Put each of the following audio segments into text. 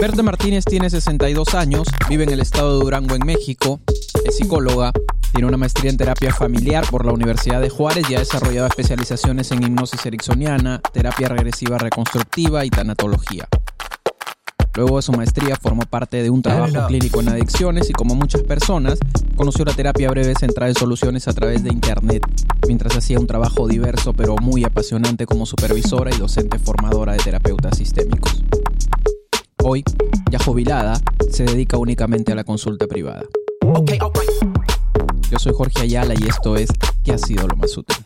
Berta Martínez tiene 62 años, vive en el estado de Durango, en México, es psicóloga, tiene una maestría en terapia familiar por la Universidad de Juárez y ha desarrollado especializaciones en hipnosis ericksoniana, terapia regresiva reconstructiva y tanatología. Luego de su maestría formó parte de un trabajo clínico en adicciones y como muchas personas, conoció la terapia breve central de soluciones a través de Internet, mientras hacía un trabajo diverso pero muy apasionante como supervisora y docente formadora de terapeutas sistémicos. Hoy, ya jubilada, se dedica únicamente a la consulta privada. Yo soy Jorge Ayala y esto es ¿Qué ha sido lo más útil?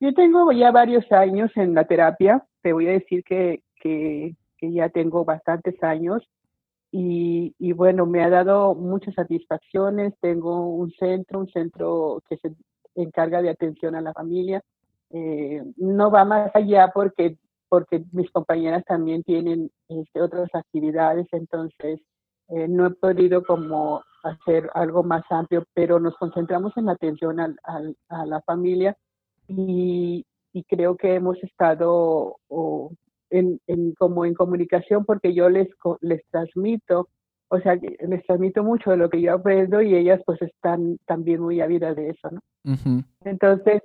Yo tengo ya varios años en la terapia, te voy a decir que, que, ya tengo bastantes años y, y, bueno, me ha dado muchas satisfacciones. Tengo un centro, un centro que se encarga de atención a la familia. Eh, no va más allá porque, porque mis compañeras también tienen este, otras actividades, entonces eh, no he podido como hacer algo más amplio, pero nos concentramos en la atención al, a la familia y, creo que hemos estado en, como en comunicación porque yo les, les transmito, o sea, les transmito mucho de lo que yo aprendo y ellas pues están también muy ávidas de eso, ¿no? Entonces,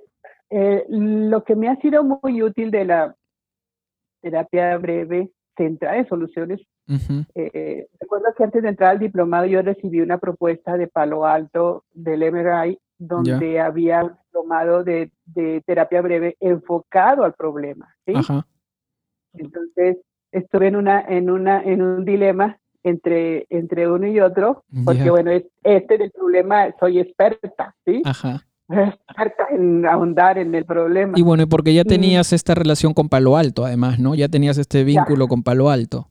eh, lo que me ha sido muy útil de la terapia breve central de soluciones, eh, recuerdo que antes de entrar al diplomado yo recibí una propuesta de Palo Alto del MRI donde había tomado de, terapia breve enfocado al problema. ¿sí? Entonces estuve en una en una en un dilema entre entre uno y otro porque bueno este del problema soy experta, ¿sí? Ajá. En ahondar en el problema. Y bueno, porque ya tenías esta relación con Palo Alto, además, ¿no? Ya tenías este vínculo con Palo Alto.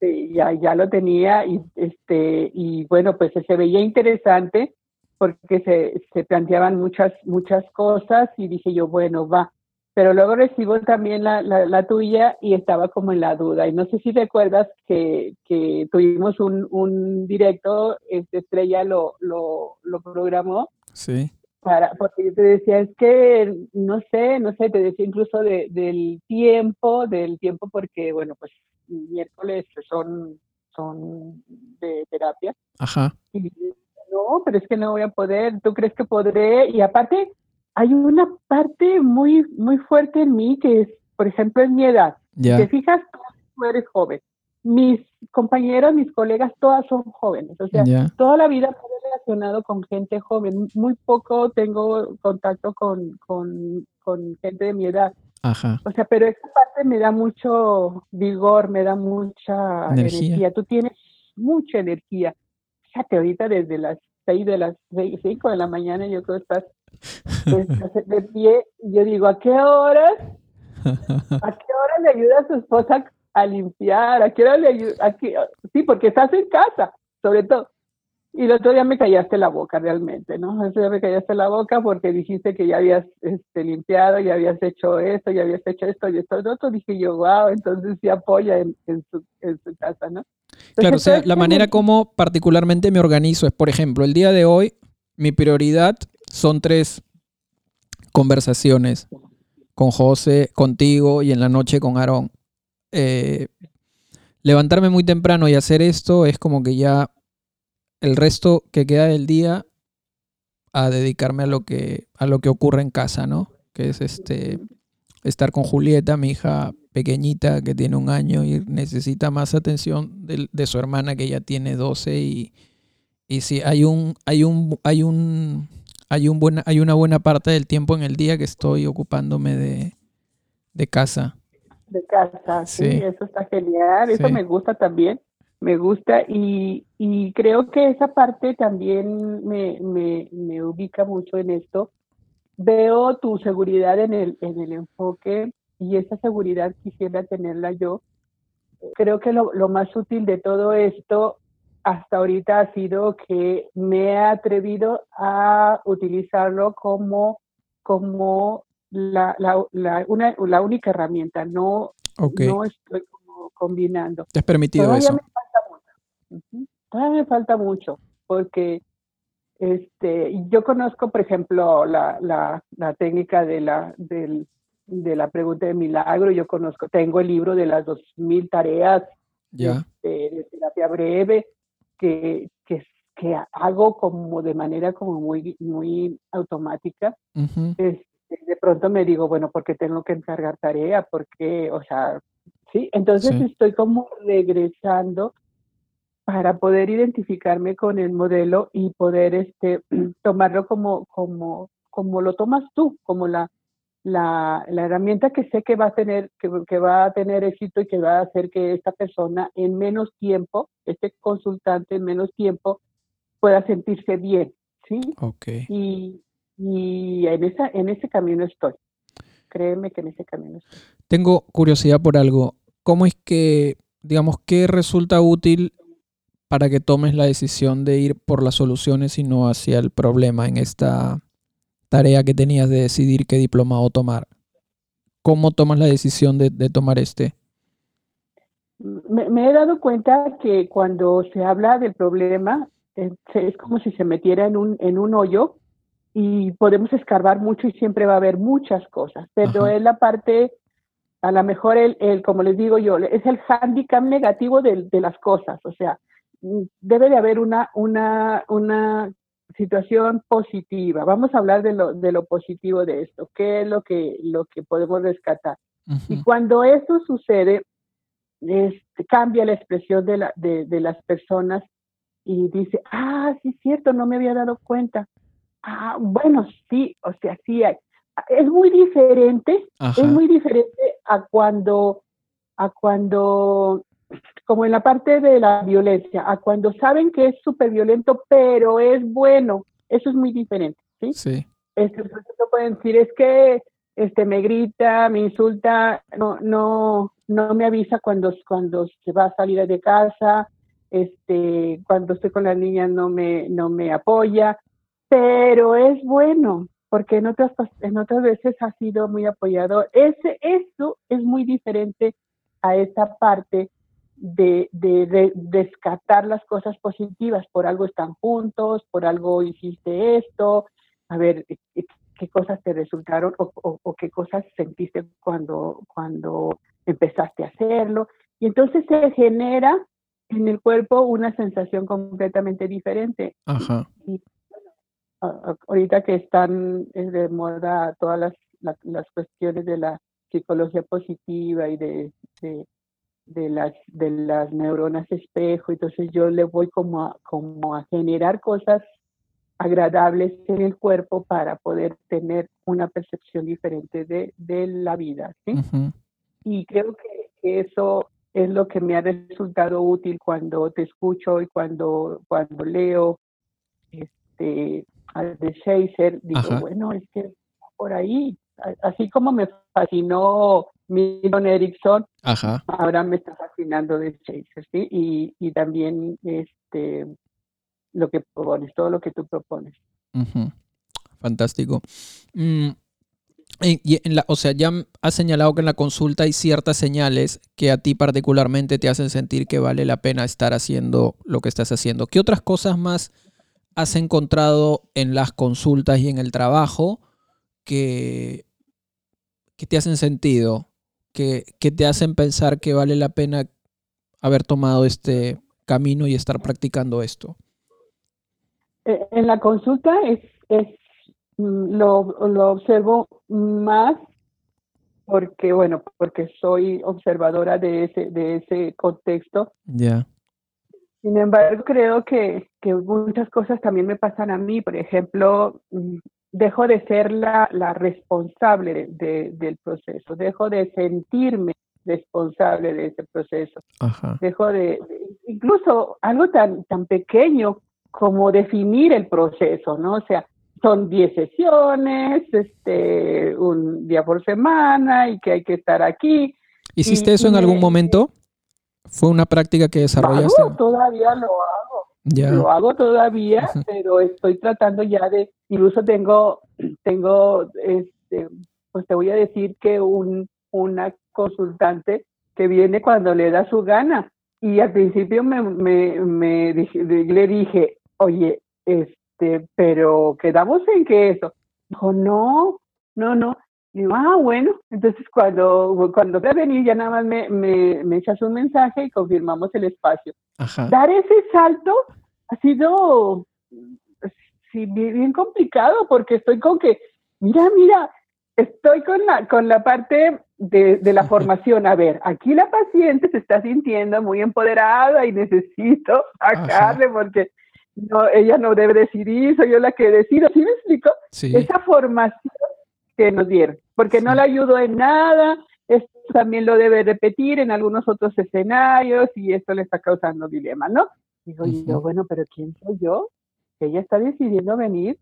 Sí, ya, ya lo tenía y este y bueno, pues se veía interesante porque se, se planteaban muchas, muchas cosas y dije yo, bueno, va. Pero luego recibo también la, la, tuya y estaba como en la duda. Y no sé si recuerdas que, que tuvimos un, un directo, este Estrella lo, lo, lo programó. Sí. Para, porque yo te decía, es que no sé, no sé, te decía incluso de, del tiempo, del tiempo porque, bueno, pues miércoles son, son de terapia. Ajá. Y no, pero es que no voy a poder, ¿tú crees que podré? Y aparte, hay una parte muy, muy fuerte en mí que es, por ejemplo, en mi edad. Si te fijas, tú eres joven. Mis compañeros, mis colegas, todas son jóvenes. O sea, toda la vida me he relacionado con gente joven. Muy poco tengo contacto con, con, con gente de mi edad. Ajá. O sea, pero esa parte me da mucho vigor, me da mucha energía. Tú tienes mucha energía fíjate, ahorita desde las 6 de las 5 de la mañana yo creo que estás, de pie. Y yo digo, ¿a qué horas? ¿A qué hora le ayuda a su esposa a limpiar? ¿A qué hora le ayuda? Sí, porque estás en casa, sobre todo. Y el otro día me callaste la boca realmente, ¿no? El otro día me callaste la boca porque dijiste que ya habías este, limpiado, ya habías hecho esto, ya habías hecho esto y esto y otro. Dije yo, wow, entonces sí apoya en, su, en su casa, ¿no? claro, o sea, la manera como particularmente me organizo es, por ejemplo, el día de hoy, mi prioridad son tres conversaciones con José, contigo y en la noche con Aarón. Eh, levantarme muy temprano y hacer esto es como que ya el resto que queda del día a dedicarme a lo que, a lo que ocurre en casa, ¿no? Que es este estar con Julieta, mi hija pequeñita que tiene un año y necesita más atención de, su hermana que ya tiene 12 y, y sí, hay un, hay un, hay un, hay un buena, hay una buena parte del tiempo en el día que estoy ocupándome de, de casa. De casa, sí, eso está genial, eso me gusta también, me gusta y, y creo que esa parte también me, me, me ubica mucho en esto. Veo tu seguridad en el, en el enfoque y esa seguridad quisiera tenerla yo. Creo que lo, más útil de todo esto hasta ahorita ha sido que me he atrevido a utilizarlo como, como la, la, una, la única herramienta, no, no estoy combinando. ¿Te has permitido Todavía eso? Me falta mucho. Todavía me falta mucho, porque este, yo conozco, por ejemplo, la, la, la técnica de la, del de la pregunta de milagro, yo conozco, tengo el libro de las dos mil tareas Ya. este, de terapia breve que, que, que hago como de manera como muy, muy automática. Este, de pronto me digo, bueno, ¿por qué tengo que encargar tarea? Porque, o sea, sí, entonces Sí. estoy como regresando para poder identificarme con el modelo y poder este tomarlo como como como lo tomas tú, como la la, la herramienta que sé que va a tener que, que va a tener éxito y que va a hacer que esta persona en menos tiempo, este consultante en menos tiempo pueda sentirse bien, ¿sí? Ok. Y, y en esa en ese camino estoy. Créeme que en ese camino estoy. Tengo curiosidad por algo. ¿Cómo es que, digamos, qué resulta útil para que tomes la decisión de ir por las soluciones y no hacia el problema en esta tarea que tenías de decidir qué diplomado tomar? ¿Cómo tomas la decisión de, de tomar este? Me, me he dado cuenta que cuando se habla del problema es, es como si se metiera en un, en un hoyo y podemos escarbar mucho y siempre va a haber muchas cosas, pero Ajá. es la parte, a lo mejor el, el como les digo yo, es el hándicap negativo de, de las cosas, o sea, debe de haber una, una, una situación positiva. Vamos a hablar de lo, de lo positivo de esto, qué es lo que, lo que podemos rescatar. Y cuando eso sucede, este, cambia la expresión de, la, de, de las personas y dice, ah, sí, es cierto, no me había dado cuenta. Ah, bueno, sí, o sea, sí hay. Es muy diferente, Ajá. es muy diferente a cuando, a cuando, como en la parte de la violencia, a cuando saben que es súper violento, pero es bueno. Eso es muy diferente, ¿sí? Sí. Este, ejemplo, pueden decir, es que este, me grita, me insulta, no, no, no me avisa cuando, cuando se va a salir de casa, este, cuando estoy con las niñas no me, no me apoya, pero es bueno, porque en otras, en otras veces ha sido muy apoyador. Ese, eso es muy diferente a esa parte de, de, de descartar las cosas positivas, por algo están juntos, por algo hiciste esto, a ver qué cosas te resultaron o, o, o, qué cosas sentiste cuando, cuando empezaste a hacerlo. Y entonces se genera en el cuerpo una sensación completamente diferente. Ajá. Y, ahorita que están de moda todas las, la, las cuestiones de la psicología positiva y de, de, de, las, de las neuronas espejo, entonces yo le voy como a, como a generar cosas agradables en el cuerpo para poder tener una percepción diferente de, de la vida. ¿sí? Uh -huh. Y creo que, que, eso es lo que me ha resultado útil cuando te escucho y cuando, cuando leo este, de Shazer. Digo, Ajá. bueno, es que por ahí, así como me fascinó Milton Erickson, Ajá. ahora me está fascinando de Shazer, ¿sí? Y, y también este lo que propones, todo lo que tú propones. Uh -huh. Fantástico. Mm, y, y en la, o sea, ya has señalado que en la consulta hay ciertas señales que a ti particularmente te hacen sentir que vale la pena estar haciendo lo que estás haciendo. ¿Qué otras cosas más has encontrado en las consultas y en el trabajo que, que te hacen sentido, que, que te hacen pensar que vale la pena haber tomado este camino y estar practicando esto? en la consulta es, es lo, lo, observo más porque, bueno, porque soy observadora de ese, de ese contexto. Ya. Yeah. Sin embargo, creo que, que, muchas cosas también me pasan a mí. Por ejemplo, dejo de ser la, la responsable de, de, del proceso, dejo de sentirme responsable de ese proceso. Ajá. Dejo de, incluso algo tan, tan pequeño como definir el proceso, ¿no? O sea, son 10 sesiones, este, un día por semana y que hay que estar aquí. ¿Hiciste y, eso en algún me, momento? ¿Fue una práctica que desarrollaste? Todavía lo hago. Ya. Lo hago todavía, pero estoy tratando ya de, incluso tengo, tengo, este, pues te voy a decir que un, una consultante que viene cuando le da su gana. Y al principio me, me, me dije, le dije, oye, este, pero quedamos en que eso. Dijo, no, no, no. Y digo, ah, bueno, entonces cuando, cuando a venir ya nada más me, me, me echas un mensaje y confirmamos el espacio. Dar ese salto ha sido sí, bien complicado porque estoy con que, mira, mira, estoy con la, con la parte de, de, la formación. A ver, aquí la paciente se está sintiendo muy empoderada y necesito sacarle porque no, ella no debe decidir, soy yo la que decido. ¿Sí me explico? Esa formación que nos dieron, porque no le ayudó en nada, esto también lo debe repetir en algunos otros escenarios y esto le está causando dilema, ¿no? Digo yo, bueno, pero ¿quién soy yo? Que ella está decidiendo venir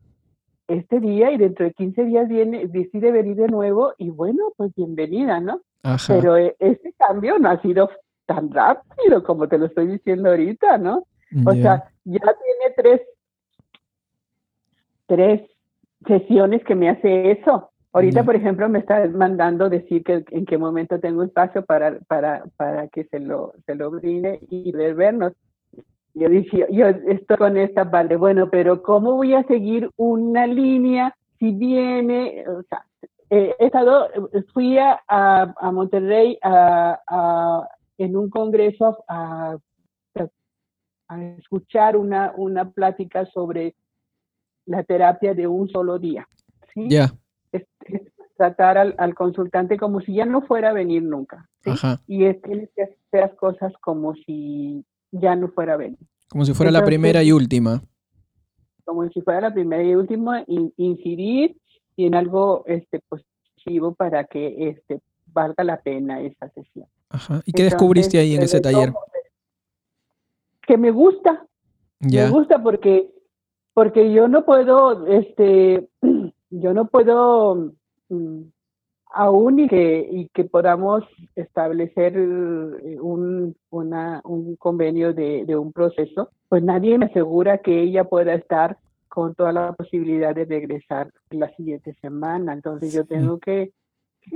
este día y dentro de 15 días viene, decide venir de nuevo y bueno, pues bienvenida, ¿no? Pero eh, este cambio no ha sido tan rápido como te lo estoy diciendo ahorita, ¿no? O sea, ya tiene tres, tres sesiones que me hace eso. Ahorita, por ejemplo, me está mandando decir que en qué momento tengo espacio para, para, para que se lo, se lo brinde y ver vernos. Yo dije, yo estoy con esta parte, bueno, pero ¿cómo voy a seguir una línea si viene, o sea, he estado, fui a, a Monterrey a, en un congreso a, a escuchar una, una plática sobre la terapia de un solo día. ¿sí? Ya tratar al, consultante como si ya no fuera a venir nunca. Y es, tienes que hacer las cosas como si ya no fuera a venir. Como si fuera la primera y última. Como si fuera la primera y última, incidir y en algo este, positivo para que este, valga la pena esa sesión. Ajá. ¿Y qué descubriste ahí en ese taller? Que me gusta. Me gusta porque, porque yo no puedo, este, yo no puedo aún y que, y que podamos establecer eh, un, una, un convenio de, de, un proceso, pues nadie me asegura que ella pueda estar con toda la posibilidad de regresar la siguiente semana. Entonces yo tengo que,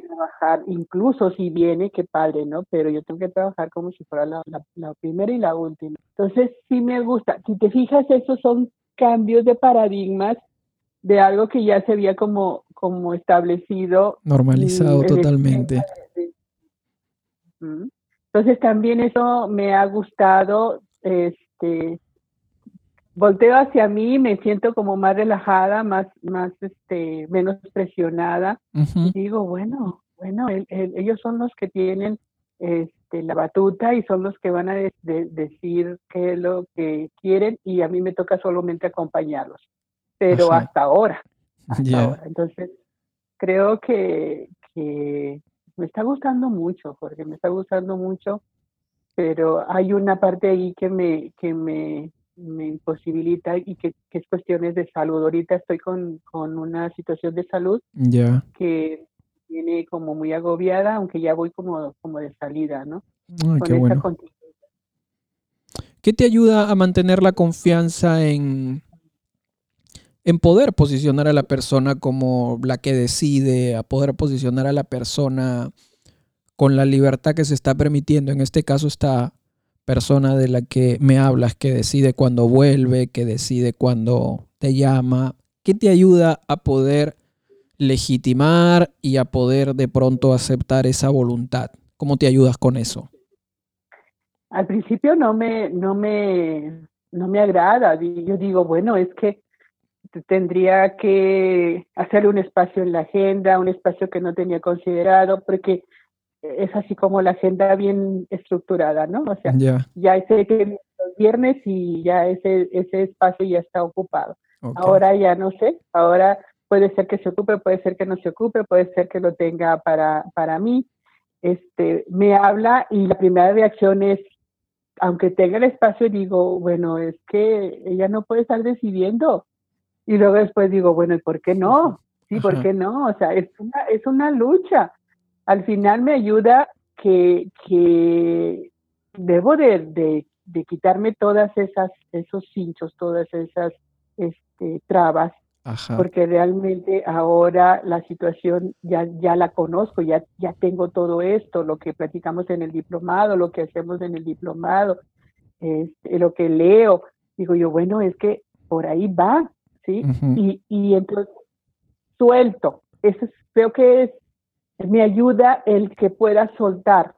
trabajar, incluso si viene, qué padre, ¿no? Pero yo tengo que trabajar como si fuera la, la primera y la última. Entonces sí me gusta. Si te fijas, esos son cambios de paradigmas de algo que ya se había como, como establecido. Normalizado totalmente. Entonces también eso me ha gustado, este, volteo hacia mí, me siento como más relajada, más, más, este, menos presionada. y digo, bueno, bueno, ellos son los que tienen este, la batuta y son los que van a decir qué es lo que quieren y a mí me toca solamente acompañarlos pero hasta ahora. Entonces, creo que, me está gustando mucho, porque me está gustando mucho, pero hay una parte ahí que me, que me, me imposibilita y que, es cuestiones de salud. Ahorita estoy con, una situación de salud que viene como muy agobiada, aunque ya voy como, como de salida, ¿no? qué bueno. ¿Qué te ayuda a mantener la confianza en, en poder posicionar a la persona como la que decide, a poder posicionar a la persona con la libertad que se está permitiendo. En este caso, esta persona de la que me hablas, que decide cuando vuelve, que decide cuando te llama, ¿qué te ayuda a poder legitimar y a poder de pronto aceptar esa voluntad? ¿Cómo te ayudas con eso? Al principio no me, no me, no me agrada. Yo digo, bueno, es que tendría que hacer un espacio en la agenda, un espacio que no tenía considerado, porque es así como la agenda bien estructurada, ¿no? O sea, ya sé que los viernes y ya ese, ese espacio ya está ocupado. Ahora ya no sé, ahora puede ser que se ocupe, puede ser que no se ocupe, puede ser que lo tenga para, para mí. Este, me habla y la primera reacción es, aunque tenga el espacio, digo, bueno, es que ella no puede estar decidiendo y luego después digo, bueno, ¿y por qué no? Sí, ¿por qué no? O sea, es una, es una lucha. Al final me ayuda que, que debo de, de, quitarme todas esas, esos cinchos, todas esas este, trabas, porque realmente ahora la situación ya, ya la conozco, ya, ya tengo todo esto, lo que platicamos en el diplomado, lo que hacemos en el diplomado, este, lo que leo. Digo yo, bueno, es que por ahí va, ¿sí? y, y entonces suelto. Eso creo que es me ayuda el que pueda soltar,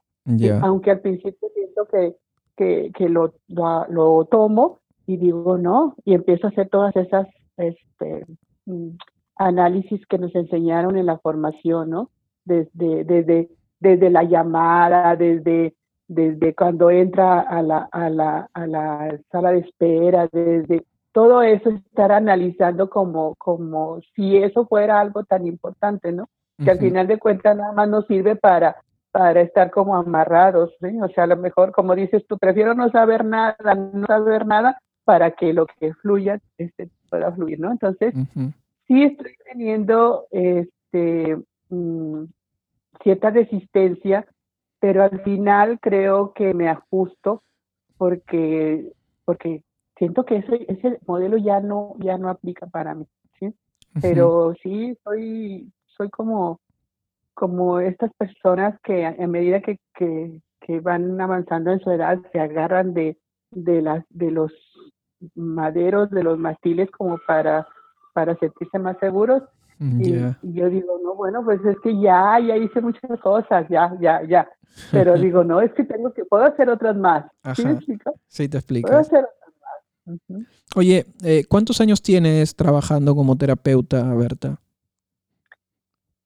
aunque al principio siento que, que, que lo, lo, tomo y digo no, y empiezo a hacer todas esas este, mm, análisis que nos enseñaron en la formación, ¿no? Desde, desde, desde la llamada, desde, desde cuando entra a la, a, la, a la sala de espera, desde todo eso estar analizando como, como si eso fuera algo tan importante, ¿no? Que al final de cuentas nada más nos sirve para, para estar como amarrados, ¿sí? O sea, a lo mejor, como dices tú, prefiero no saber nada, no saber nada, para que lo que fluya este, pueda fluir, ¿no? Entonces, sí estoy teniendo este, mm, cierta resistencia, pero al final creo que me ajusto porque, porque siento que ese, ese modelo ya no, ya no aplica para mí, ¿sí? Pero sí, soy, soy como, como estas personas que a medida que, que, que van avanzando en su edad se agarran de, de, las, de los maderos, de los mastiles como para para sentirse más seguros. Mm, y, yo digo, no, bueno, pues es que ya, ya hice muchas cosas, ya, ya, ya. Pero digo, no, es que tengo que, puedo hacer otras más. ¿Sí me explico? Sí, te explico. Puedo hacer Oye, eh, ¿cuántos años tienes trabajando como terapeuta, Berta?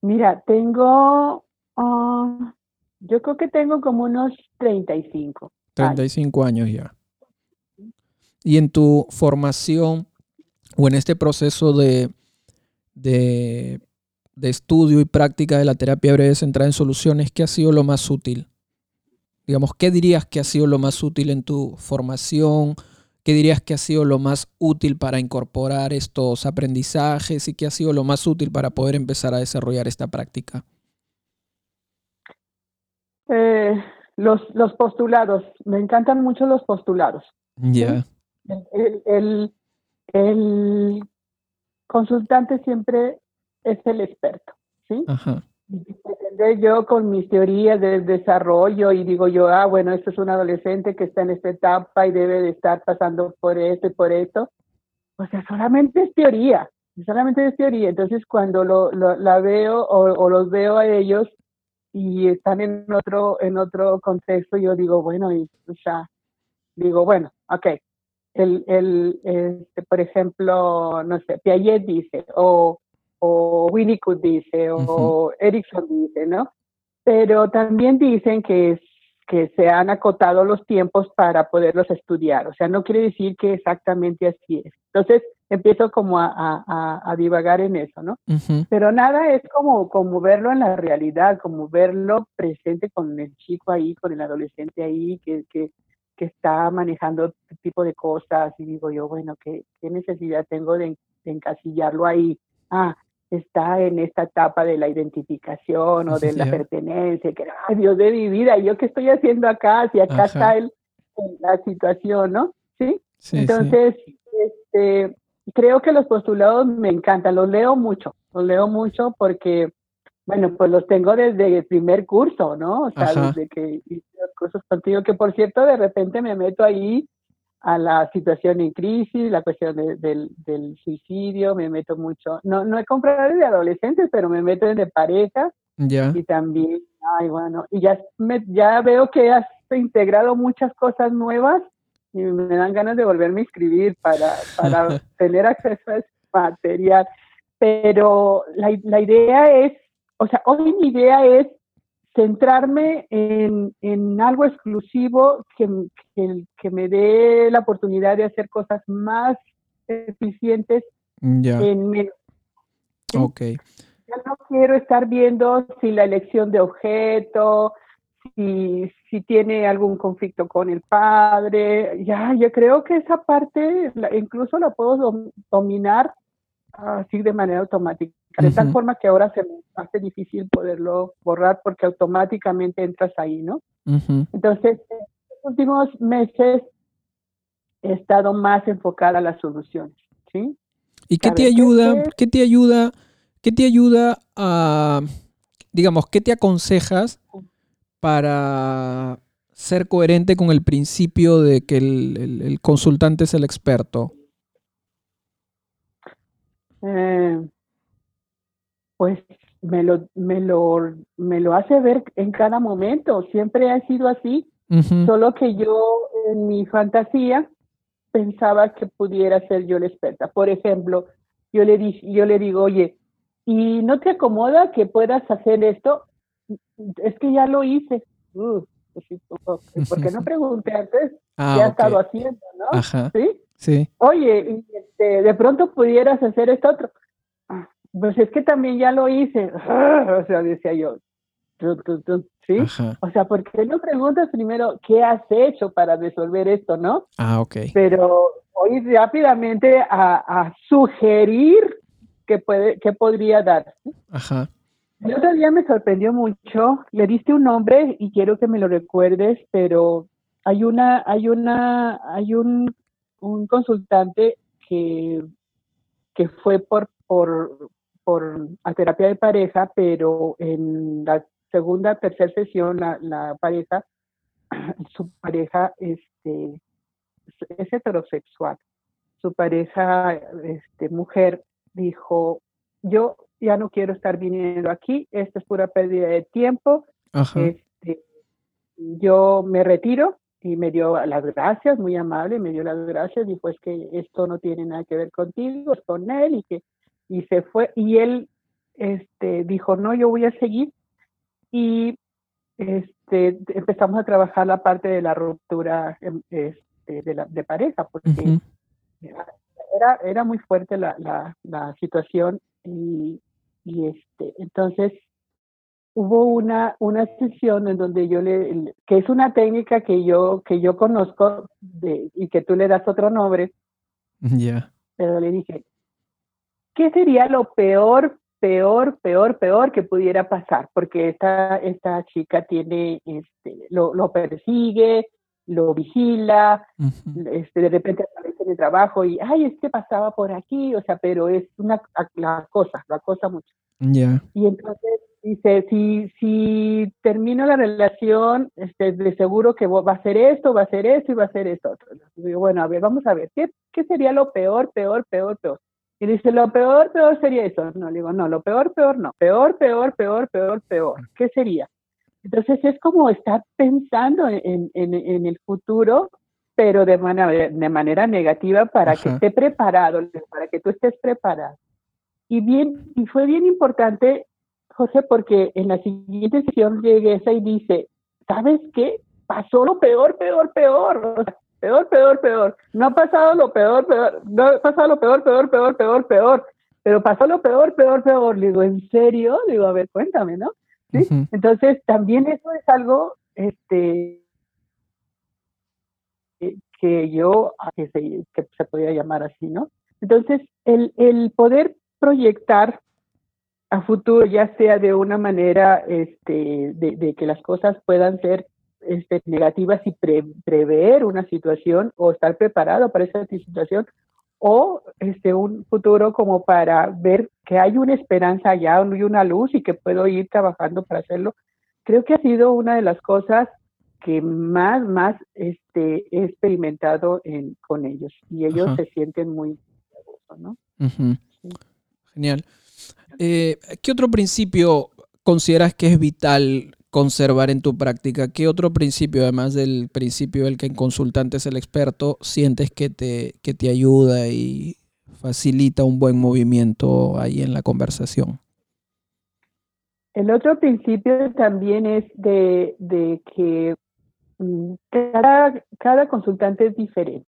Mira, tengo, ah, yo creo que tengo como unos 35. 35 años, años ya. Y en tu formación, o en este proceso de, de, estudio y práctica de la terapia breve centrada en soluciones, ¿qué ha sido lo más útil? Digamos, ¿qué dirías que ha sido lo más útil en tu formación? ¿Qué dirías que ha sido lo más útil para incorporar estos aprendizajes y qué ha sido lo más útil para poder empezar a desarrollar esta práctica? Eh, los, los postulados, me encantan mucho los postulados. Ya. el, el consultante siempre es el experto, ¿sí? Ajá. Yo con mis teorías de desarrollo y digo yo, ah, bueno, esto es un adolescente que está en esta etapa y debe de estar pasando por esto y por esto. O sea, solamente es teoría, solamente es teoría. Entonces, cuando lo, la veo o, o, los veo a ellos y están en otro, en otro contexto, yo digo, bueno, y, o sea, digo, bueno, ok, el, el este, por ejemplo, no sé, Piaget dice, o, o Winnicott dice, o Erickson dice, ¿no? Pero también dicen que, que se han acotado los tiempos para poderlos estudiar, o sea, no quiere decir que exactamente así es. Entonces, empiezo como a, a, a divagar en eso, ¿no? Pero nada es como, como verlo en la realidad, como verlo presente con el chico ahí, con el adolescente ahí, que, que, que está manejando este tipo de cosas y digo yo, bueno, ¿qué, qué necesidad tengo de, encasillarlo ahí? Ah, está en esta etapa de la identificación o de la pertenencia, que, ay Dios de mi vida, ¿yo qué estoy haciendo acá? Si acá está el, la situación, ¿no? ¿Sí? Entonces, este, creo que los postulados me encantan, los leo mucho, los leo mucho porque bueno, pues los tengo desde el primer curso, ¿no? O sea, desde que hice los cursos contigo, que por cierto, de repente me meto ahí a la situación en crisis, la cuestión del, del, suicidio, me meto mucho, no, no he comprado de adolescentes, pero me meto de pareja ya. y también, ay, bueno, y ya, me, ya veo que has integrado muchas cosas nuevas y me dan ganas de volverme a inscribir para, para tener acceso a ese material. Pero la, la idea es o sea, hoy mi idea es centrarme en, en algo exclusivo que, que, me dé la oportunidad de hacer cosas más eficientes en menos. Ok. Ya no quiero estar viendo si la elección de objeto, si, si tiene algún conflicto con el padre. Ya, yo creo que esa parte incluso la puedo dominar así de manera automática, de tal forma que ahora se me hace difícil poderlo borrar porque automáticamente entras ahí, ¿no? Entonces, en los últimos meses he estado más enfocada a las soluciones, ¿sí? ¿Y qué te ayuda, qué te ayuda, qué te ayuda a, digamos, qué te aconsejas para ser coherente con el principio de que el consultante es el experto? Eh, pues me lo, me lo, me lo hace ver en cada momento. Siempre ha sido así, solo que yo en mi fantasía pensaba que pudiera ser yo la experta. Por ejemplo, yo le, di, yo le digo, oye, ¿y no te acomoda que puedas hacer esto? Es que ya lo hice. Uh, pues ¿Por qué no pregunté antes? Ah, ¿Qué ha estado haciendo, no? Ajá. ¿Sí? Sí. Oye, este, de pronto pudieras hacer esto otro. Pues es que también ya lo hice. o sea, decía yo. ¿Sí? O sea, ¿por qué no preguntas primero qué has hecho para resolver esto, no? Ah, ok. Pero hoy rápidamente a, sugerir que, puede, que podría dar. Ajá. El otro día me sorprendió mucho. Le diste un nombre y quiero que me lo recuerdes, pero hay una, hay una, hay un, un consultante que, que fue por, por, por a terapia de pareja, pero en la segunda, tercera sesión, la, la pareja, su pareja este, es heterosexual. Su pareja, este, mujer, dijo, yo ya no quiero estar viniendo aquí, esto es pura pérdida de tiempo, este, yo me retiro y me dio las gracias, muy amable, me dio las gracias, dijo es que esto no tiene nada que ver contigo, es con él y que y se fue y él este dijo no yo voy a seguir y este empezamos a trabajar la parte de la ruptura em, este, de, la, de pareja porque era, era muy fuerte la, la, la situación y, y este entonces hubo una, una sesión en donde yo le, que es una técnica que yo, que yo conozco de, y que tú le das otro nombre. Ya. Pero le dije, ¿qué sería lo peor, peor, peor, peor que pudiera pasar? Porque esta, esta chica tiene, este, lo, lo persigue, lo vigila, este, de repente aparece en el trabajo y, ay, es que pasaba por aquí, o sea, pero es una, la cosa, la cosa mucho. Ya. Y entonces dice, si, si termino la relación, este, de seguro que va a ser esto, va a ser esto y va a ser esto. Bueno, a ver, vamos a ver, ¿qué, ¿qué sería lo peor, peor, peor, peor? Y dice, lo peor, peor sería eso. No, le digo, no, lo peor, peor, no. Peor, peor, peor, peor, peor. ¿Qué sería? Entonces es como estar pensando en, en, en el futuro, pero de manera, de manera negativa para que esté preparado, para que tú estés preparado. Y bien, y fue bien importante José, porque en la siguiente sesión llegué y dice, ¿sabes qué? Pasó lo peor, peor, peor. Peor, peor, peor. No ha pasado lo peor, peor. No ha pasado lo peor, peor, peor, peor, peor. Pero pasó lo peor, peor, peor. Le digo, ¿en serio? Le digo, a ver, cuéntame, ¿no? ¿Sí? Entonces, también eso es algo este, que yo, que se, que se podría llamar así, ¿no? Entonces, el, el poder proyectar a futuro, ya sea de una manera este, de, que las cosas puedan ser este, negativas y prever una situación o estar preparado para esa situación, o este, un futuro como para ver que hay una esperanza allá y una luz y que puedo ir trabajando para hacerlo. Creo que ha sido una de las cosas que más, más este, he experimentado en, con ellos y ellos se sienten muy ¿no? Genial. Eh, ¿Qué otro principio consideras que es vital conservar en tu práctica? ¿Qué otro principio, además del principio del que en consultante es el experto, sientes que te, que te ayuda y facilita un buen movimiento ahí en la conversación? El otro principio también es de, de que mm, cada, cada consultante es diferente.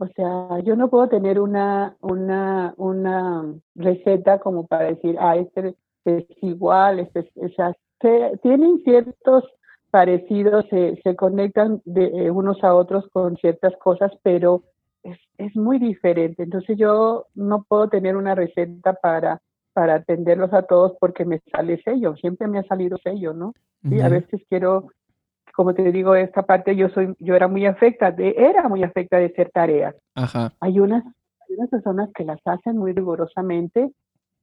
O sea, yo no puedo tener una, una, una receta como para decir, ah, este es igual, este es, tienen ciertos parecidos, se, se conectan de eh, unos a otros con ciertas cosas, pero es, es muy diferente. Entonces yo no puedo tener una receta para, para atenderlos a todos porque me sale sello, siempre me ha salido sello, ¿no? Y a veces quiero como te digo, esta parte yo soy, yo era muy afecta, de, era muy afecta de hacer tareas. Ajá. Hay unas, unas personas que las hacen muy rigurosamente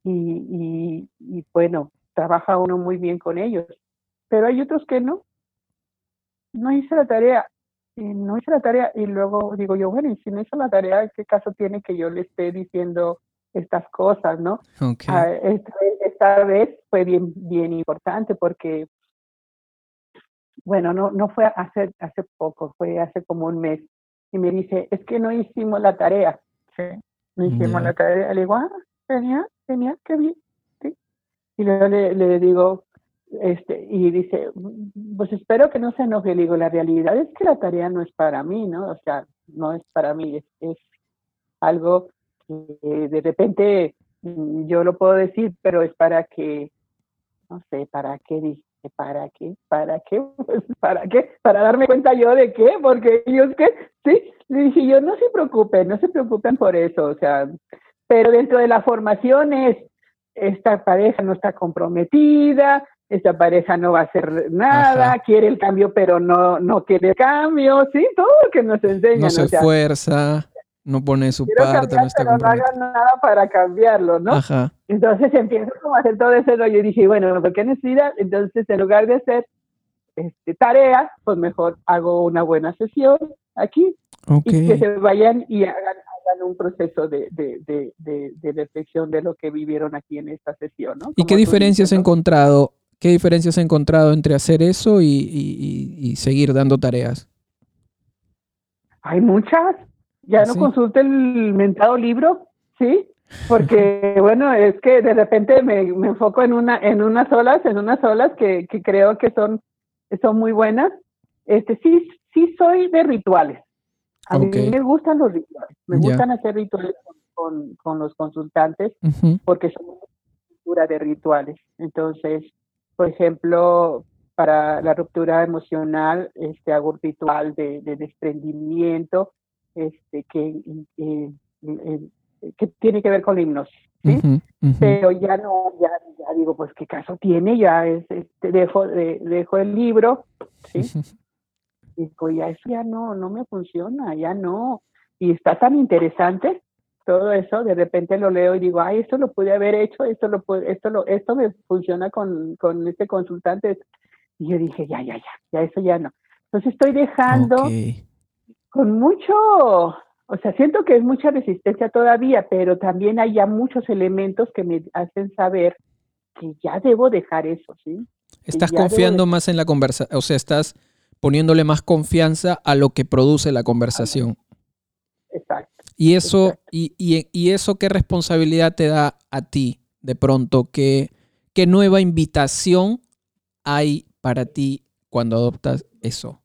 y, y, bueno, trabaja uno muy bien con ellos, pero hay otros que no. No hice la tarea, y no hice la tarea y luego digo yo, bueno, y si no hice la tarea, ¿qué caso tiene que yo le esté diciendo estas cosas, no? Okay. Ah, esta, esta vez fue bien, bien importante porque, bueno, no, no fue hace, hace poco, fue hace como un mes. Y me dice, es que no hicimos la tarea. ¿sí? No hicimos la tarea. Le digo, ah, genial, genial, qué bien. Y luego le, le digo, este, y dice, pues espero que no se enoje. Le digo, la realidad es que la tarea no es para mí, ¿no? O sea, no es para mí, es, es algo que de repente mm, yo lo puedo decir, pero es para que, no sé, ¿para qué dije? ¿Para qué? ¿Para qué? Pues, ¿Para qué? Para darme cuenta yo de qué, porque ellos que, sí, le dije yo, no se preocupen, no se preocupen por eso, o sea, pero dentro de la formación es, esta pareja no está comprometida, esta pareja no va a hacer nada, quiere el cambio pero no, no quiere el cambio, sí, todo lo que nos enseñan. No se esfuerza, no pone su parte, no está pero no haga nada para cambiarlo, ¿no? Ajá. Entonces empiezo como a hacer todo ese rollo y dije, bueno, ¿por qué necesidad? Entonces en lugar de hacer este, tareas, pues mejor hago una buena sesión aquí y que se vayan y hagan, un proceso de, de, de, de, reflexión de lo que vivieron aquí en esta sesión. ¿no? ¿Y qué diferencias has encontrado ¿Qué diferencias has encontrado entre hacer eso y, seguir dando tareas? Hay muchas. Ya ¿Ah, no consulte el mentado libro, ¿sí? Porque, bueno, es que de repente me, enfoco en una, en unas olas, en unas olas que, creo que son, son muy buenas. Este, sí, sí soy de rituales. A mí me gustan los rituales. Me gustan hacer rituales con, los consultantes porque son una cultura de rituales. Entonces, por ejemplo, para la ruptura emocional, este, hago un ritual de, desprendimiento este, que, eh, eh, que tiene que ver con la hipnosis. ¿sí? Pero ya no, ya, ya, digo, pues qué caso tiene, ya es, este, dejo, dejo el libro, ¿sí? pues ya eso ya no, no me funciona, ya no. Y está tan interesante todo eso, de repente lo leo y digo, ay, esto lo pude haber hecho, esto lo esto lo, esto me funciona con, con este consultante. Y yo dije, ya, ya, ya, ya, eso ya no. Entonces estoy dejando con mucho, o sea, siento que es mucha resistencia todavía, pero también hay ya muchos elementos que me hacen saber que ya debo dejar eso, ¿sí? Estás confiando más en la conversación, o sea, estás poniéndole más confianza a lo que produce la conversación. Exacto. Y eso, y, y, eso qué responsabilidad te da a ti de pronto, ¿Qué, qué nueva invitación hay para ti cuando adoptas eso?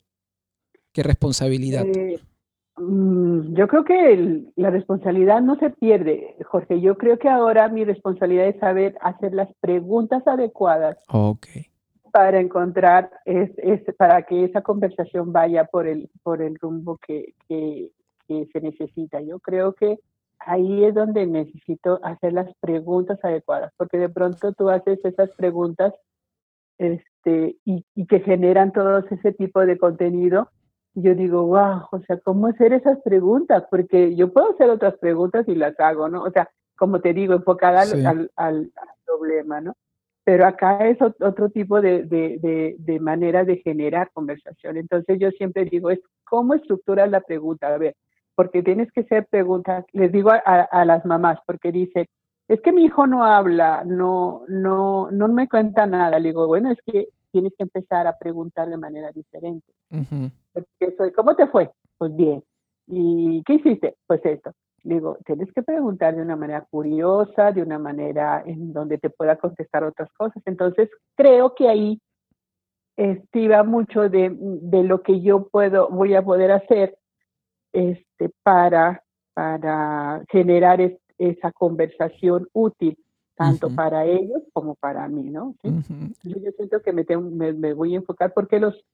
¿Qué responsabilidad? Eh, mm, yo creo que la responsabilidad no se pierde, Jorge. Yo creo que ahora mi responsabilidad es saber hacer las preguntas adecuadas para encontrar, es, para que esa conversación vaya por el, por el rumbo que, que, que se necesita. Yo creo que ahí es donde necesito hacer las preguntas adecuadas, porque de pronto tú haces esas preguntas este, y, que generan todo ese tipo de contenido. Y yo digo, wow, o sea, ¿cómo hacer esas preguntas? Porque yo puedo hacer otras preguntas y las hago, ¿no? O sea, como te digo, enfocada al, al, problema, ¿no? Pero acá es otro tipo de, de, de, manera de generar conversación. Entonces yo siempre digo, es cómo estructuras la pregunta. A ver, porque tienes que hacer preguntas, les digo a, las mamás, porque dice, es que mi hijo no habla, no, no, no me cuenta nada. Le digo, bueno, es que tienes que empezar a preguntar de manera diferente. soy, ¿cómo te fue? Pues bien. ¿Y qué hiciste? Pues esto. Digo, tienes que preguntar de una manera curiosa, de una manera en donde te pueda contestar otras cosas. Entonces, creo que ahí estiva mucho de, de lo que yo puedo, voy a poder hacer este, para, para generar esa conversación útil, tanto para ellos como para mí, ¿no? Yo siento que me, me, voy a enfocar porque los,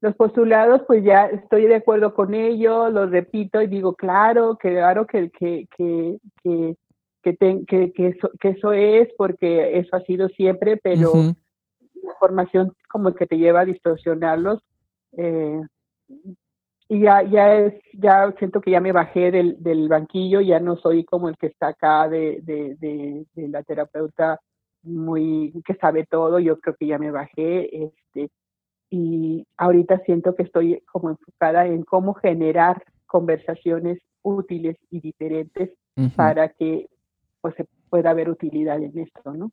los postulados, pues ya estoy de acuerdo con ellos, los repito y digo, claro, claro que, que, que, que, que, que, eso, que eso es, porque eso ha sido siempre, pero la formación como que te lleva a distorsionarlos, eh, y ya, ya es, ya siento que ya me bajé del, del banquillo, ya no soy como el que está acá de, de, de, la terapeuta muy, que sabe todo, yo creo que ya me bajé, este, y ahorita siento que estoy como enfocada en cómo generar conversaciones útiles y diferentes para que pues, pueda haber utilidad en esto, ¿no?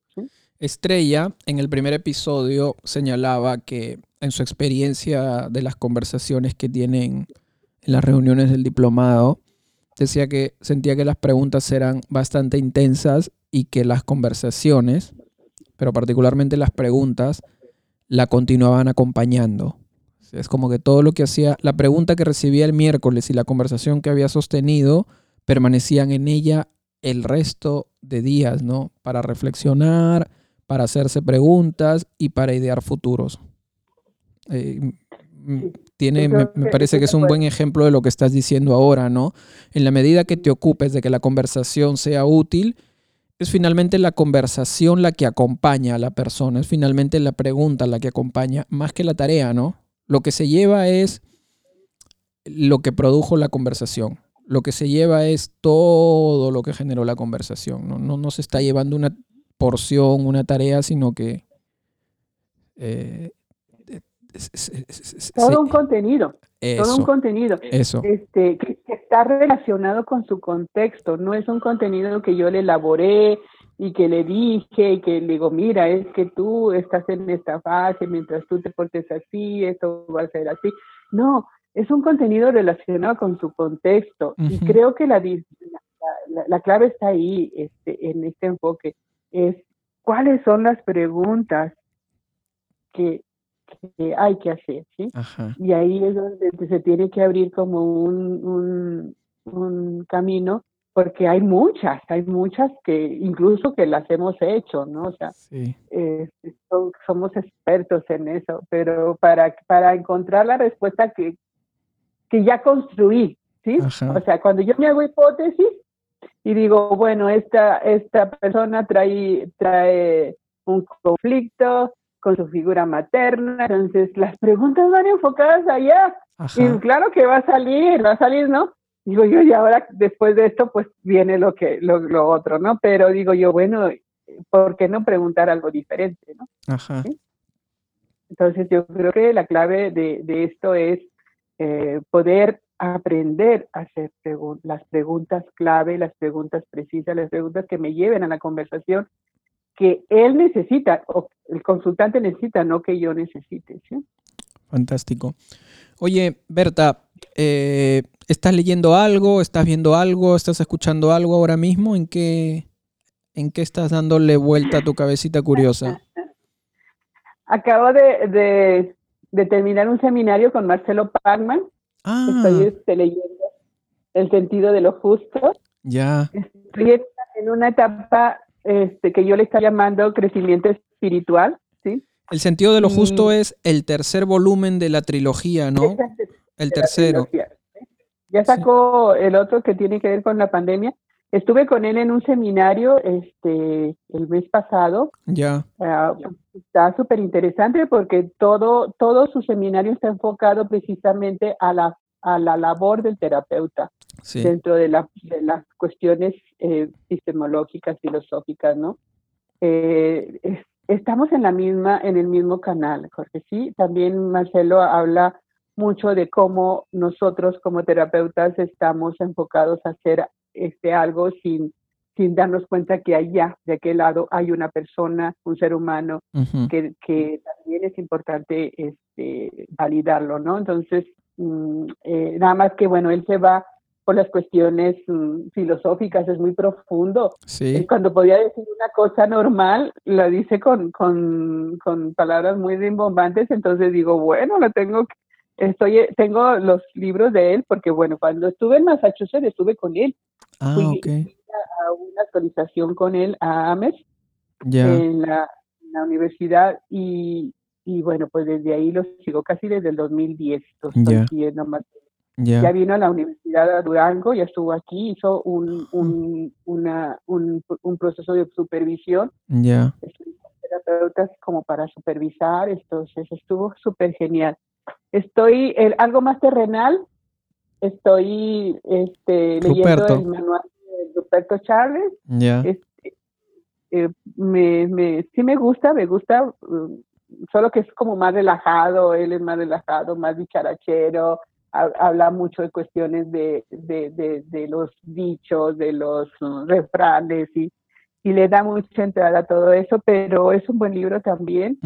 Estrella, en el primer episodio, señalaba que en su experiencia de las conversaciones que tienen en las reuniones del diplomado, decía que sentía que las preguntas eran bastante intensas y que las conversaciones, pero particularmente las preguntas, la continuaban acompañando. Es como que todo lo que hacía, la pregunta que recibía el miércoles y la conversación que había sostenido, permanecían en ella el resto de días, ¿no? Para reflexionar, para hacerse preguntas y para idear futuros. Eh, tiene, me, parece que es un buen ejemplo de lo que estás diciendo ahora, ¿no? En la medida que te ocupes de que la conversación sea útil, es finalmente la conversación la que acompaña a la persona, es finalmente la pregunta la que acompaña, más que la tarea, ¿no? Lo que se lleva es lo que produjo la conversación. Lo que se lleva es todo lo que generó la conversación. No, no, se está llevando una porción, una tarea, sino que... Eh, todo un contenido. todo un contenido. Eso. Este, que, está relacionado con su contexto. No es un contenido que yo le elaboré y que le dije y que le digo, mira, es que tú estás en esta fase, mientras tú te portes así, esto va a ser así. No, es un contenido relacionado con su contexto y creo que la, la, clave está ahí, este, en este enfoque, es cuáles son las preguntas que, hay que hacer, ¿sí? Y ahí es donde se tiene que abrir como un, un, camino porque hay muchas, hay muchas que incluso que las hemos hecho, ¿no? O sea, este, somos expertos en eso, pero para, para encontrar la respuesta que, que ya construí, ¿sí? O sea, cuando yo me hago hipótesis y digo, bueno, esta, esta persona trae, trae un conflicto con su figura materna, entonces las preguntas van enfocadas allá. Y claro que va a salir, va a salir, ¿no? Digo yo, y ahora después de esto, pues viene lo que, lo, lo otro, ¿no? Pero digo yo, bueno, ¿por qué no preguntar algo diferente, ¿no? Ajá. Entonces yo creo que la clave de, de esto es eh, poder aprender a hacer las preguntas clave, las preguntas precisas, las preguntas que me lleven a la conversación que él necesita o el consultante necesita, no que yo necesite. Fantástico. Oye, Berta, eh, ¿estás leyendo algo? ¿Estás viendo algo? ¿Estás escuchando algo ahora mismo? ¿En qué, en qué estás dándole vuelta a tu cabecita curiosa? Acabo de, de terminar un seminario con Marcelo Pagman. Ah. Estoy este, leyendo El sentido de lo justo. Ya. Estoy en una etapa este, que yo le estoy llamando crecimiento espiritual, ¿sí? El sentido de lo justo es el tercer volumen de la trilogía, ¿no? El tercero. Ya sacó el otro que tiene que ver con la pandemia. Estuve con él en un seminario este el mes pasado. Ya. Ah, está súper interesante porque todo, todo su seminario está enfocado precisamente a la, a la labor del terapeuta dentro de, la, de, las cuestiones eh, epistemológicas, filosóficas, ¿no? Eh, estamos en la misma, en el mismo canal, Jorge, sí. También Marcelo habla mucho de cómo nosotros como terapeutas estamos enfocados a hacer este, algo sin, sin darnos cuenta que allá, de aquel lado, hay una persona, un ser humano, que, que, también es importante este, validarlo, ¿no? Entonces, mm, eh, nada más que, bueno, él se va por las cuestiones mm, filosóficas, es muy profundo. Sí. Cuando podía decir una cosa normal, la dice con, con, con palabras muy rimbombantes, entonces digo, bueno, lo tengo estoy tengo los libros de él porque bueno cuando estuve en Massachusetts estuve con él Ah, fui, a, una actualización con él a Ames en, la, universidad y, y, bueno, pues desde ahí lo sigo casi desde el 2010. Ya vino a la Universidad de Durango, ya estuvo aquí, hizo un, un, una, un, un proceso de supervisión. Ya. terapeutas como para supervisar, entonces estuvo súper genial. Estoy, el, algo más terrenal, estoy este, leyendo el manual de Ruperto Charles. Este, eh, me, me, sí me gusta, me gusta, mm, solo que es como más relajado, él es más relajado, más dicharachero, habla mucho de cuestiones de, de, de, los dichos, de los mm, refranes y, y le da mucha entrada a todo eso, pero es un buen libro también.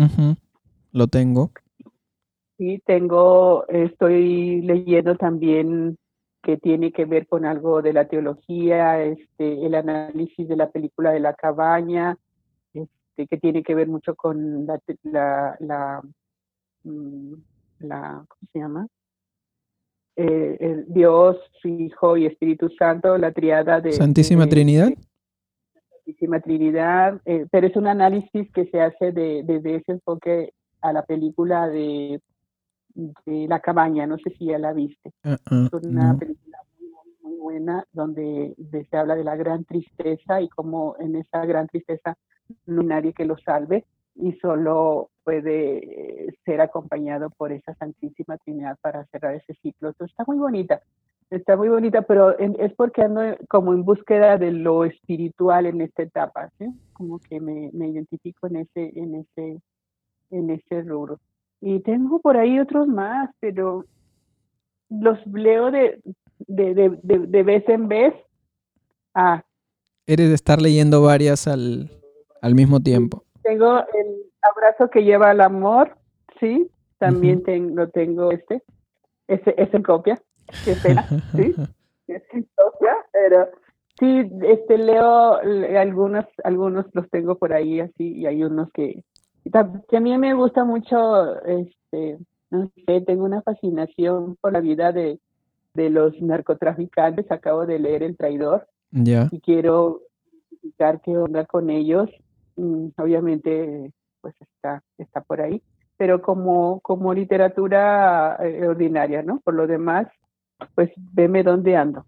Lo tengo. Sí, tengo, estoy leyendo también que tiene que ver con algo de la teología, este, el análisis de la película de la cabaña, este, que tiene que ver mucho con la, la, la, mm, la ¿cómo se llama? Eh, el Dios, Hijo y Espíritu Santo, la triada de... Santísima Trinidad. Santísima Trinidad, eh, pero es un análisis que se hace de, desde ese enfoque a la película de, de La Cabaña, no sé si ya la viste. Uh-uh, es una película muy, muy buena donde, se habla de la gran tristeza y cómo en esa gran tristeza no hay nadie que lo salve y solo puede ser acompañado por esa Santísima Trinidad para cerrar ese ciclo. Entonces está muy bonita, está muy bonita, pero es porque ando como en búsqueda de lo espiritual en esta etapa, ¿sí? como que me, me identifico en ese, en ese en ese rubro. Y tengo por ahí otros más, pero los leo de, de, de, de, vez en vez. Ah. Eres de estar leyendo varias al, al mismo tiempo. Tengo el abrazo que lleva al amor, sí, también tengo, lo tengo este, ese, es en copia, qué pena, sí, es en copia, pero sí, este leo algunos, algunos los tengo por ahí así y hay unos que, que a mí me gusta mucho, este, no sé, tengo una fascinación por la vida de, de los narcotraficantes. Acabo de leer El Traidor ya y quiero qué onda con ellos. Mm, obviamente, pues está, está por ahí, pero como, como literatura eh, ordinaria, ¿no? Por lo demás, pues veme dónde ando.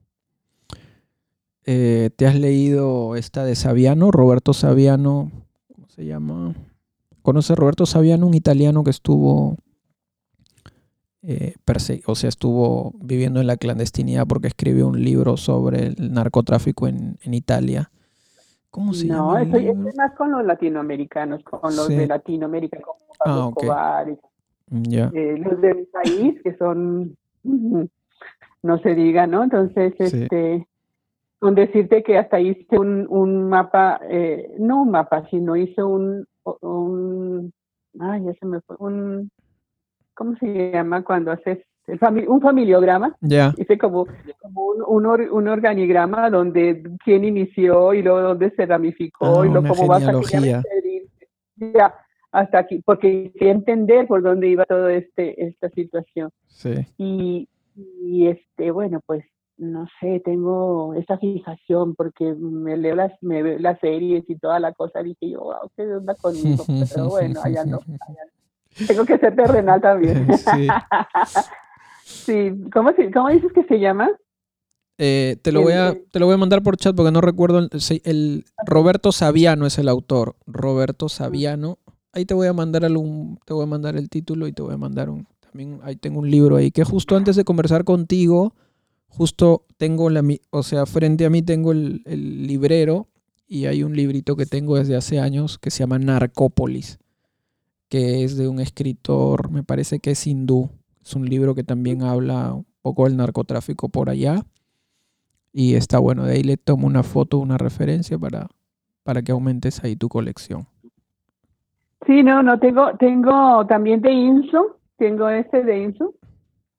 Eh, ¿Te has leído esta de Saviano, Roberto Saviano? ¿Cómo se llama? ¿Conoce a Roberto Saviano, un italiano que estuvo, eh, o sea, estuvo viviendo en la clandestinidad porque escribió un libro sobre el narcotráfico en, Italia? ¿Cómo se no, llama? No, estoy, más con los latinoamericanos, con los de Latinoamérica, como Pablo ah, Escobar, eh, los de mi país, que son, no se diga, ¿no? Entonces, este con decirte que hasta hice un, un mapa, eh, no un mapa, sino hice un, un, ay, ya se me fue, un, ¿cómo se llama cuando haces un familiograma? Ya. Hice como, como un, un, organigrama donde quién inició y luego dónde se ramificó ah, y luego cómo vas a ya hasta aquí, porque quería entender por dónde iba todo este esta situación. Sí. Y, y este, bueno, pues no sé, tengo esa fijación porque me leo las, me veo las series y toda la cosa, dije yo, wow, qué onda conmigo, pero bueno, allá no, Tengo que ser terrenal también. Sí. sí. ¿Cómo, ¿Cómo dices que se llama? Eh, te, lo voy a, te lo voy a mandar por chat porque no recuerdo. El, el, Roberto Saviano es el autor. Roberto Saviano. Ahí te voy a mandar algún, te voy a mandar el título y te voy a mandar un. También ahí tengo un libro ahí que justo antes de conversar contigo justo tengo la, o sea, frente a mí tengo el, librero y hay un librito que tengo desde hace años que se llama Narcópolis, que es de un escritor, me parece que es hindú. Es un libro que también habla un poco del narcotráfico por allá. Y está bueno, de ahí le tomo una foto, una referencia para, para que aumentes ahí tu colección. Sí, no, no, tengo, tengo también de Inso, tengo este de Inso,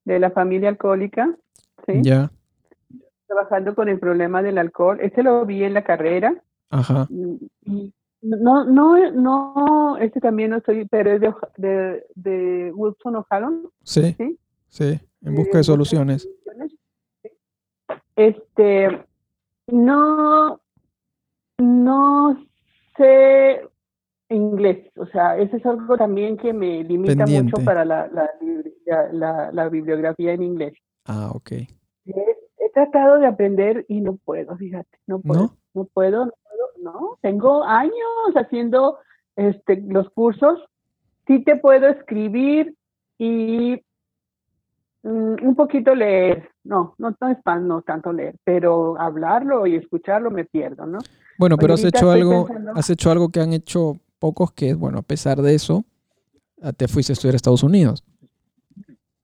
de la familia alcohólica, ya. Trabajando con el problema del alcohol. Este lo vi en la carrera. Ajá. Y, no, no, no, este también no estoy, pero es de, de, Wilson O'Halloran. Sí, sí. en busca de soluciones. Este, no, no sé inglés, o sea, eso es algo también que me limita mucho para la, la, la, bibliografía en inglés. Ah, ok. He, tratado de aprender y no puedo, fíjate, no puedo, no, puedo, no puedo, no. Tengo años haciendo este, los cursos, sí te puedo escribir y mm, un poquito leer, no, no, no es no tanto leer, pero hablarlo y escucharlo me pierdo, ¿no? Bueno, pero has hecho algo, has hecho algo que han hecho pocos que, bueno, a pesar de eso, te fuiste a estudiar a Estados Unidos.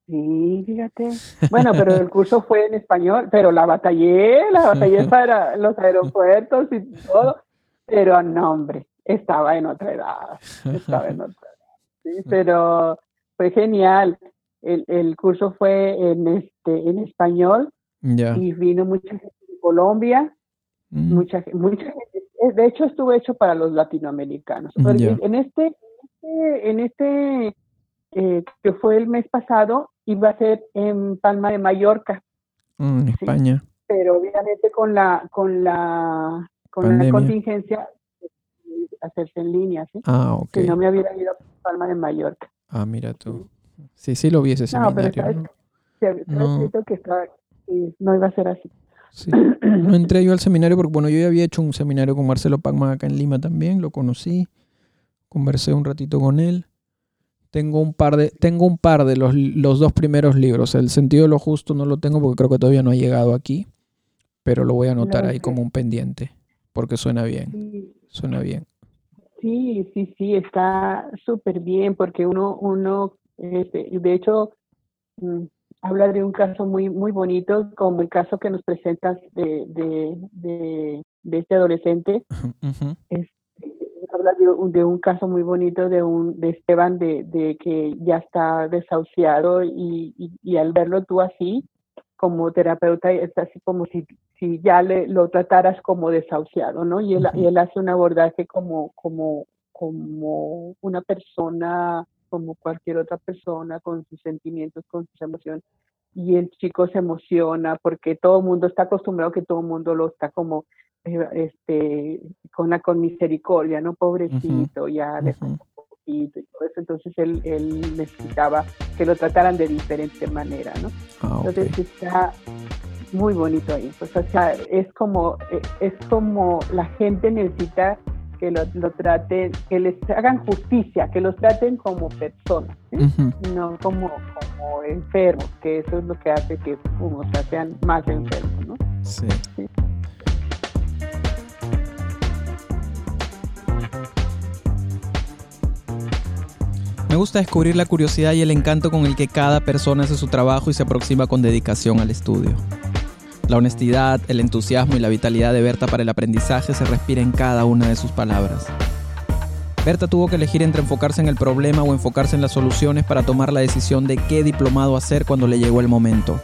Sí, fíjate. Bueno, pero el curso fue en español, pero la batallé, la batallé para los aeropuertos y todo. pero no, hombre, estaba en otra edad, estaba en otra edad. pero fue genial. El, el, curso fue en este en español y vino mucha gente de Colombia, mm. mucha, mucha gente. De hecho, estuvo hecho para los latinoamericanos. En este, en este, eh, que fue el mes pasado, iba a ser en Palma de Mallorca. Mm, en España. Pero obviamente con la, con la, con la contingencia hacerse en línea, ¿sí? Ah, ok. Si no me hubiera ido a Palma de Mallorca. Ah, mira tú. Sí, sí lo vi ese seminario. ¿no? ¿no? que no iba a ser así. Sí. No entré yo al seminario porque, bueno, yo ya había hecho un seminario con Marcelo Pacman acá en Lima también, lo conocí, conversé un ratito con él. Tengo un par de, tengo un par de los, los dos primeros libros. El sentido de lo justo no lo tengo porque creo que todavía no ha llegado aquí, pero lo voy a anotar ahí como un pendiente porque suena bien. Suena bien. Sí, sí, sí, está súper bien porque uno, uno, este, de hecho, mm, habla de un caso muy, muy bonito, como el caso que nos presentas de, de, de, de este adolescente. habla de, un caso muy bonito de un de Esteban de, de que ya está desahuciado y, y, al verlo tú así como terapeuta es así como si, si ya le, lo trataras como desahuciado, ¿no? Y él, y él hace un abordaje como, como, como una persona como cualquier otra persona, con sus sentimientos, con sus emociones. Y el chico se emociona porque todo el mundo está acostumbrado que todo el mundo lo está como este con la con misericordia, ¿no? Pobrecito, ya le un poquito y todo eso. Entonces él, él, necesitaba que lo trataran de diferente manera, ¿no? Ah, Entonces está muy bonito ahí. Pues, o sea, es como, eh, es como la gente necesita que lo, traten, que les hagan justicia, que los traten como personas, no como, como enfermos, que eso es lo que hace que uno sean más enfermos, ¿no? Sí. Me gusta descubrir la curiosidad y el encanto con el que cada persona hace su trabajo y se aproxima con dedicación al estudio. La honestidad, el entusiasmo y la vitalidad de Berta para el aprendizaje se respira en cada una de sus palabras. Berta tuvo que elegir entre enfocarse en el problema o enfocarse en las soluciones para tomar la decisión de qué diplomado hacer cuando le llegó el momento.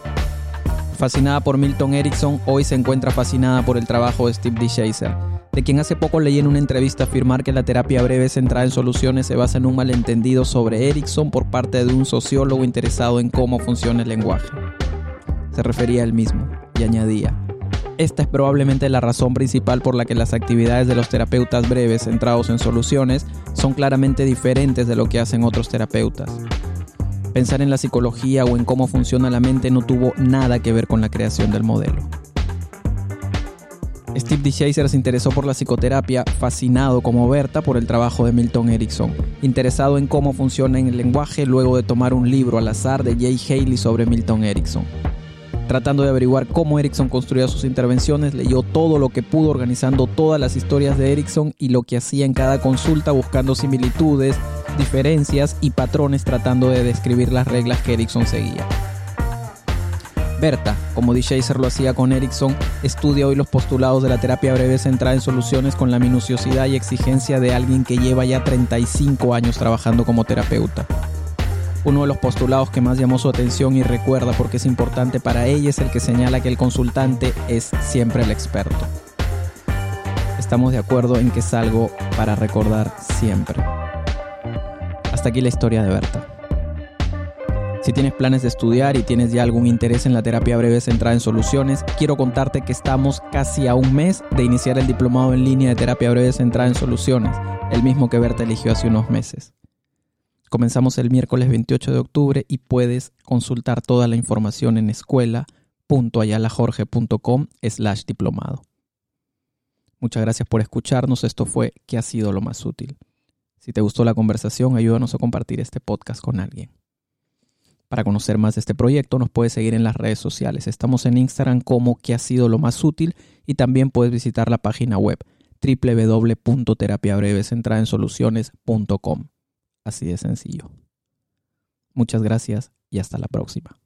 Fascinada por Milton Erickson, hoy se encuentra fascinada por el trabajo de Steve D. de quien hace poco leí en una entrevista afirmar que la terapia breve centrada en soluciones se basa en un malentendido sobre Erickson por parte de un sociólogo interesado en cómo funciona el lenguaje. Se refería él mismo y añadía, esta es probablemente la razón principal por la que las actividades de los terapeutas breves centrados en soluciones son claramente diferentes de lo que hacen otros terapeutas. Pensar en la psicología o en cómo funciona la mente no tuvo nada que ver con la creación del modelo. Steve D. se interesó por la psicoterapia, fascinado como Berta por el trabajo de Milton Erickson, interesado en cómo funciona en el lenguaje luego de tomar un libro al azar de Jay Haley sobre Milton Erickson. Tratando de averiguar cómo Erickson construía sus intervenciones, leyó todo lo que pudo organizando todas las historias de Erickson y lo que hacía en cada consulta buscando similitudes, diferencias y patrones tratando de describir las reglas que Erickson seguía. Berta, como D. lo hacía con Erickson, estudia hoy los postulados de la terapia breve centrada en soluciones con la minuciosidad y exigencia de alguien que lleva ya 35 años trabajando como terapeuta. Uno de los postulados que más llamó su atención y recuerda porque es importante para ella es el que señala que el consultante es siempre el experto. Estamos de acuerdo en que es algo para recordar siempre. Hasta aquí la historia de Berta. Si tienes planes de estudiar y tienes ya algún interés en la terapia breve centrada en soluciones, quiero contarte que estamos casi a un mes de iniciar el diplomado en línea de terapia breve centrada en soluciones, el mismo que Berta eligió hace unos meses. Comenzamos el miércoles 28 de octubre y puedes consultar toda la información en escuela.ayalajorge.com slash diplomado. Muchas gracias por escucharnos. Esto fue ¿Qué ha sido lo más útil? Si te gustó la conversación, ayúdanos a compartir este podcast con alguien. Para conocer más de este proyecto, nos puedes seguir en las redes sociales. Estamos en Instagram como ¿Qué ha sido lo más útil? Y también puedes visitar la página web www.terapiabrevesentraensoluciones.com. Así de sencillo. Muchas gracias y hasta la próxima.